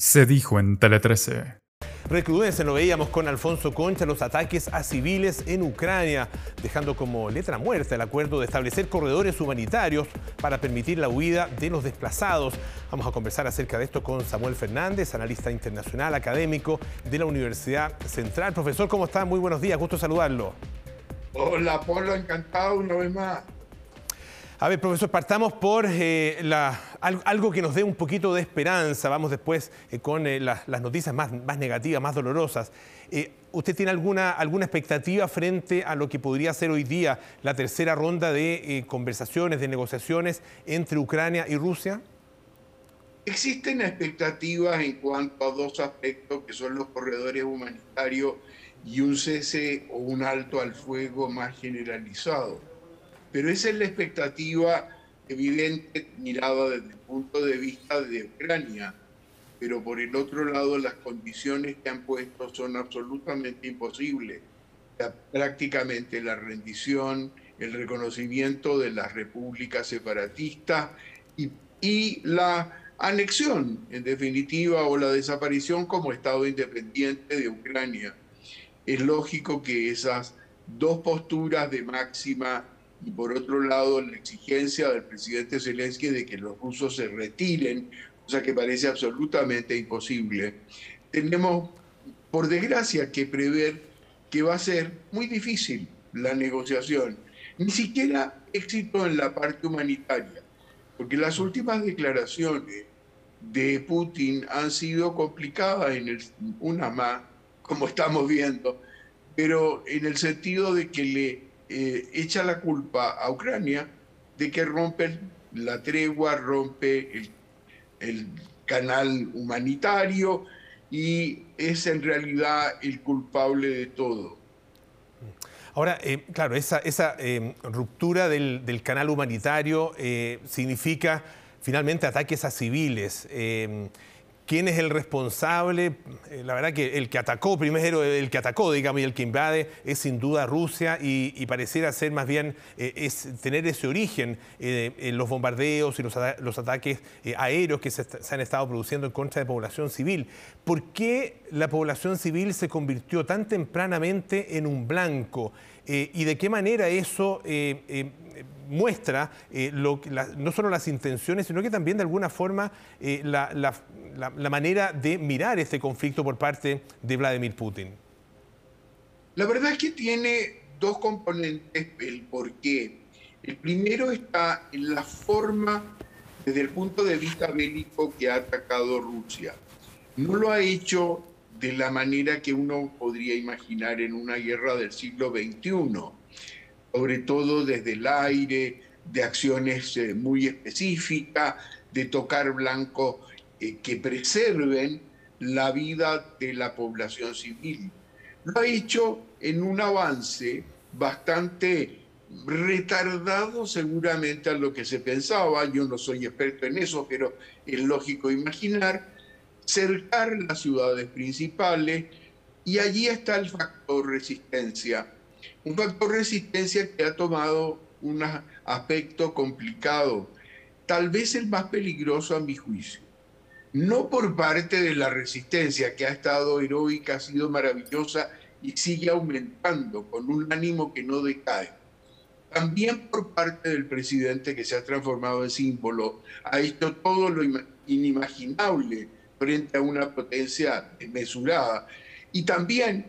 Se dijo en Tele 13. Recrudecen, lo veíamos con Alfonso Concha, los ataques a civiles en Ucrania, dejando como letra muerta el acuerdo de establecer corredores humanitarios para permitir la huida de los desplazados. Vamos a conversar acerca de esto con Samuel Fernández, analista internacional, académico de la Universidad Central. Profesor, ¿cómo está? Muy buenos días, gusto saludarlo. Hola, Polo, encantado una vez más. A ver, profesor, partamos por eh, algo que nos dé un poquito de esperanza. Vamos después eh, con eh, las, noticias más, negativas, más dolorosas. ¿Usted tiene alguna, alguna expectativa frente a lo que podría ser hoy día la tercera ronda de conversaciones, de negociaciones entre Ucrania y Rusia? Existen expectativas en cuanto a dos aspectos que son los corredores humanitarios y un cese o un alto al fuego más generalizado pero esa es la expectativa evidente mirada desde el punto de vista de Ucrania. Pero por el otro lado, las condiciones que han puesto son absolutamente imposibles. prácticamente la rendición, el reconocimiento de las repúblicas separatistas y, y la anexión, en definitiva, o la desaparición como Estado independiente de Ucrania. Es lógico que esas dos posturas de máxima y por otro lado la exigencia del presidente Zelensky de que los rusos se retiren, cosa que parece absolutamente imposible, tenemos por desgracia que prever que va a ser muy difícil la negociación, ni siquiera éxito en la parte humanitaria, porque las últimas declaraciones de Putin han sido complicadas en el, una más, como estamos viendo, pero en el sentido de que le eh, echa la culpa a Ucrania de que rompe la tregua, rompe el, canal humanitario y es en realidad el culpable de todo. Ahora, eh, claro, esa, eh, ruptura del, canal humanitario significa finalmente ataques a civiles quién es el responsable. Eh, la verdad que el que atacó primero, el que atacó, digamos, y el que invade es sin duda Rusia y, pareciera ser más bien eh, tener ese origen eh, en los bombardeos y los, ataques aéreos que se, han estado produciendo en contra de población civil. ¿Por qué la población civil se convirtió tan tempranamente en un blanco? ¿Y de qué manera eso muestra no solo las intenciones, sino que también de alguna forma la, manera de mirar este conflicto por parte de Vladimir Putin? La verdad es que tiene dos componentes el por qué. El primero está en la forma, desde el punto de vista bélico, que ha atacado Rusia. No lo ha hecho de la manera que uno podría imaginar en una guerra del siglo XXI, sobre todo desde el aire, de acciones eh, muy específicas, de tocar blanco eh, que preserven la vida de la población civil. Lo ha hecho en un avance bastante retardado seguramente a lo que se pensaba, yo no soy experto en eso, pero es lógico imaginar, cercar las ciudades principales y allí está el factor resistencia. Un factor resistencia que ha tomado un aspecto complicado, tal vez el más peligroso a mi juicio no por parte de la resistencia, que ha estado heroica, ha sido maravillosa y sigue aumentando con un ánimo que no decae. También por parte del presidente que se ha transformado en símbolo, ha hecho todo lo inimaginable frente a una potencia desmesurada. Y también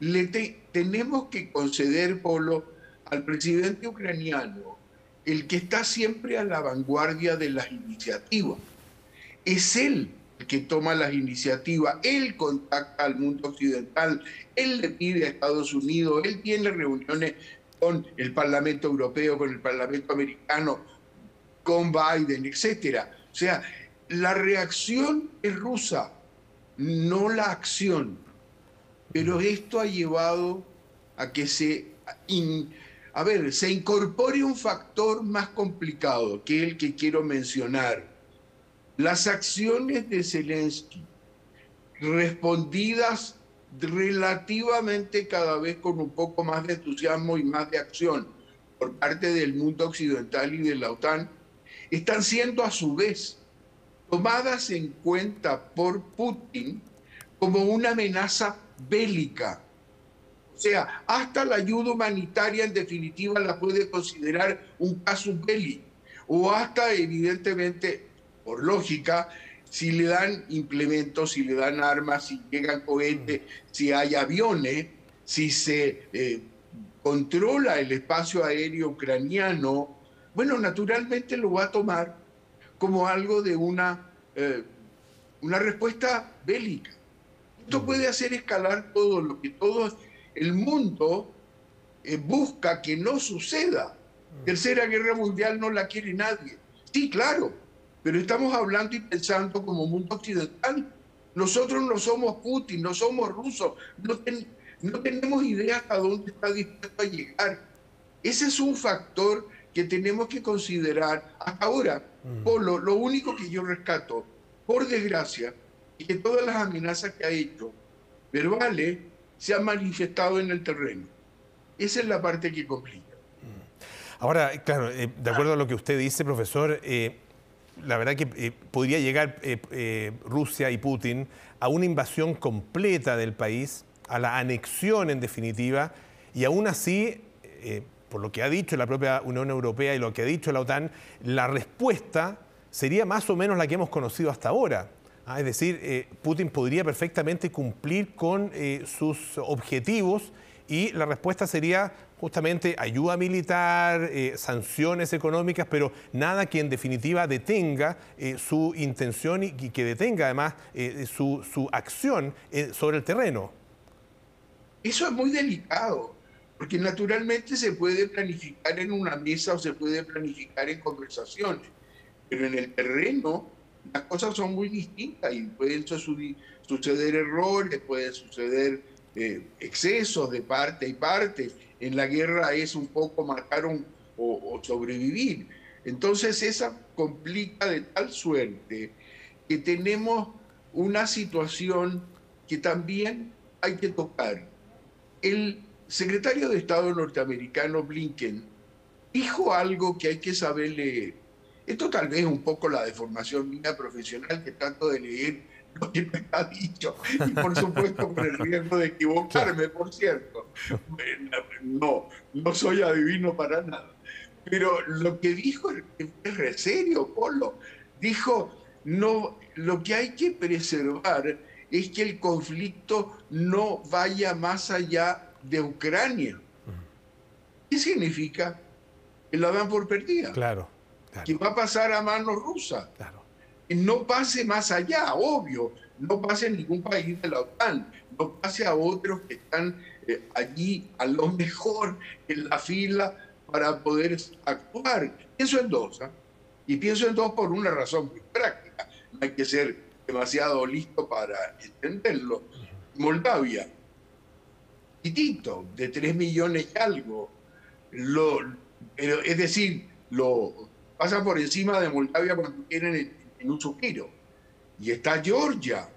le tenemos que conceder, Polo, al presidente ucraniano, el que está siempre a la vanguardia de las iniciativas es él el que toma las iniciativas, él contacta al mundo occidental, él le pide a Estados Unidos, él tiene reuniones con el Parlamento Europeo, con el Parlamento Americano, con Biden, etc. O sea, la reacción es rusa, no la acción. Pero esto ha llevado a que se, a ver, se incorpore un factor más complicado, que el que quiero mencionar las acciones de Zelensky, respondidas relativamente cada vez con un poco más de entusiasmo y más de acción por parte del mundo occidental y de la OTAN, están siendo a su vez tomadas en cuenta por Putin como una amenaza bélica. O sea, hasta la ayuda humanitaria en definitiva la puede considerar un caso bélico. O hasta, evidentemente, por lógica, si le dan implementos, si le dan armas, si llegan cohetes, si hay aviones, si se eh, controla el espacio aéreo ucraniano, bueno, naturalmente lo va a tomar como algo de una, eh, una respuesta bélica. Esto puede hacer escalar todo lo que todo el mundo eh, busca que no suceda. Tercera Guerra Mundial no la quiere nadie. Sí, claro, pero estamos hablando y pensando como mundo occidental. Nosotros no somos Putin, no somos rusos, no, no tenemos idea hasta dónde está dispuesto a llegar. Ese es un factor que tenemos que considerar hasta ahora. Mm. Polo, lo único que yo rescato, por desgracia, es que todas las amenazas que ha hecho verbales se han manifestado en el terreno. Esa es la parte que complica. Mm. Ahora, claro, eh, de acuerdo a lo que usted dice, profesor, eh, la verdad que eh, podría llegar Rusia y Putin a una invasión completa del país, a la anexión en definitiva, y aún así por lo que ha dicho la propia Unión Europea y lo que ha dicho la OTAN, la respuesta sería más o menos la que hemos conocido hasta ahora. Ah, es decir, eh, Putin podría perfectamente cumplir con eh, sus objetivos y la respuesta sería justamente ayuda militar, eh, sanciones económicas, pero nada que en definitiva detenga su intención y, que detenga además su, su, acción sobre el terreno. Eso es muy delicado porque naturalmente se puede planificar en una mesa o se puede planificar en conversaciones, pero en el terreno las cosas son muy distintas y pueden suceder errores, pueden suceder eh, excesos de parte y parte. En la guerra es un poco matar o, o sobrevivir. Entonces esa complica de tal suerte que tenemos una situación que también hay que tocar. El secretario de Estado norteamericano Blinken dijo algo que hay que saber leer. Esto tal vez es un poco la deformación mía profesional que trato de leer lo que me ha dicho. Y por supuesto con el riesgo de equivocarme, por cierto. No, no soy adivino para nada. Pero lo que dijo es serio, Polo. Dijo, no, lo que hay que preservar es que el conflicto no vaya más allá de Ucrania. ¿Qué significa? Que la dan por perdida. Claro. Que va a pasar a manos rusas. Claro. No pase más allá, obvio. No pase en ningún país de la OTAN. No pase a otros que están eh, allí a lo mejor en la fila para poder actuar. Pienso en dos. ¿ah? Y pienso en dos por una razón muy práctica. No hay que ser demasiado listo para entenderlo. Moldavia de 3 millones y algo. Lo, es decir, lo pasa por encima de Moldavia cuando quieren en, un suspiro. Y está Georgia.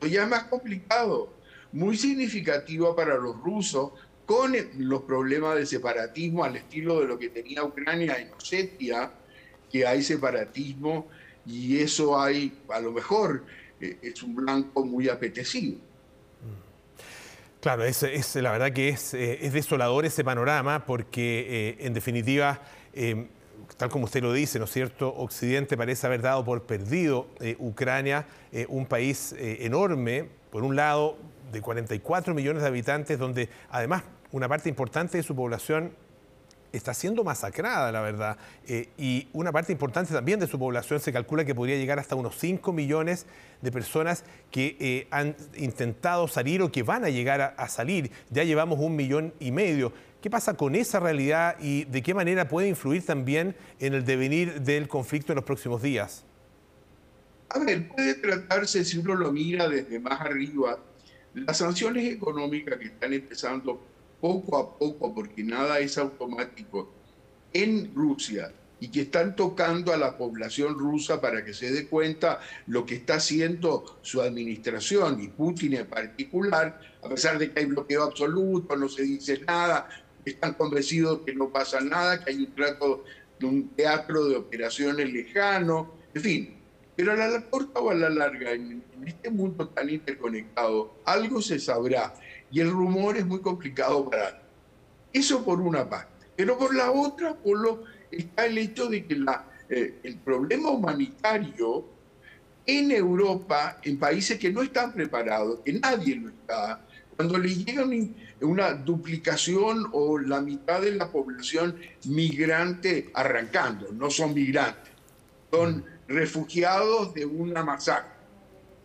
Eso ya es más complicado. Muy significativa para los rusos con los problemas de separatismo al estilo de lo que tenía Ucrania en Osetia, que hay separatismo y eso hay, a lo mejor, eh, es un blanco muy apetecido. Claro, es, la verdad que es, eh, es, desolador ese panorama porque eh, en definitiva, tal como usted lo dice, ¿no es cierto? Occidente parece haber dado por perdido Ucrania, un país enorme, por un lado, de 44 millones de habitantes, donde además una parte importante de su población está siendo masacrada, la verdad. Eh, y una parte importante también de su población se calcula que podría llegar hasta unos 5 millones de personas que eh, han intentado salir o que van a llegar a, salir. Ya llevamos un millón y medio. ¿Qué pasa con esa realidad y de qué manera puede influir también en el devenir del conflicto en los próximos días? A ver, puede tratarse, si uno lo mira desde más arriba, las sanciones económicas que están empezando poco a poco, porque nada es automático, en Rusia y que están tocando a la población rusa para que se dé cuenta lo que está haciendo su administración y Putin en particular, a pesar de que hay bloqueo absoluto, no se dice nada, están convencidos que no pasa nada, que hay un trato de un teatro de operaciones lejano, en fin, Pero a la corta o a la larga, en, este mundo tan interconectado, algo se sabrá y el rumor es muy complicado para Eso por una parte. Pero por la otra, por lo, está el hecho de que eh, el problema humanitario en Europa, en países que no están preparados, que nadie lo está, cuando le llega una duplicación o la mitad de la población migrante arrancando, no son migrantes, son refugiados de una masacre.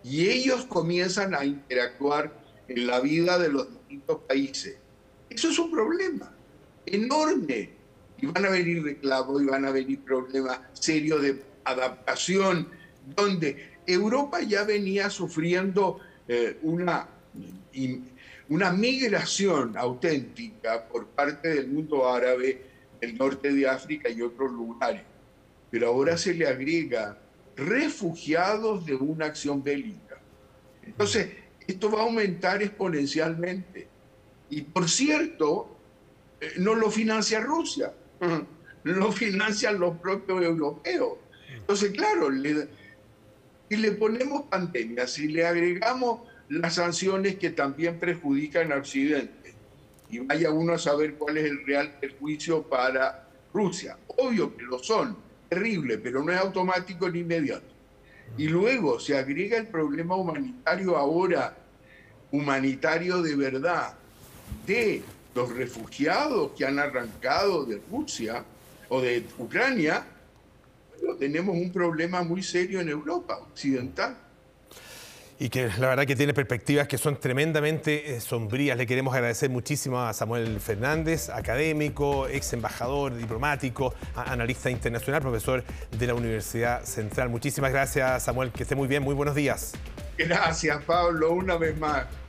Y ellos comienzan a interactuar en la vida de los distintos países. Eso es un problema enorme. Y van a venir reclamos y van a venir problemas serios de adaptación, donde Europa ya venía sufriendo eh, una, una migración auténtica por parte del mundo árabe, del norte de África y otros lugares pero ahora se le agrega refugiados de una acción bélica. Entonces, esto va a aumentar exponencialmente. Y por cierto, eh, no lo financia Rusia, lo financian los propios europeos. Entonces, claro, si le ponemos pandemia, si le agregamos las sanciones que también perjudican a Occidente, y vaya uno a saber cuál es el real perjuicio para Rusia, obvio que lo son, terrible, pero no es automático ni inmediato. Y luego se agrega el problema humanitario ahora, humanitario de verdad, de los refugiados que han arrancado de Rusia o de Ucrania, tenemos un problema muy serio en Europa occidental y que la verdad que tiene perspectivas que son tremendamente eh, sombrías. Le queremos agradecer muchísimo a Samuel Fernández, académico, ex embajador, diplomático, analista internacional, profesor de la Universidad Central. Muchísimas gracias, Samuel, que esté muy bien, muy buenos días. Gracias, Pablo, una vez más.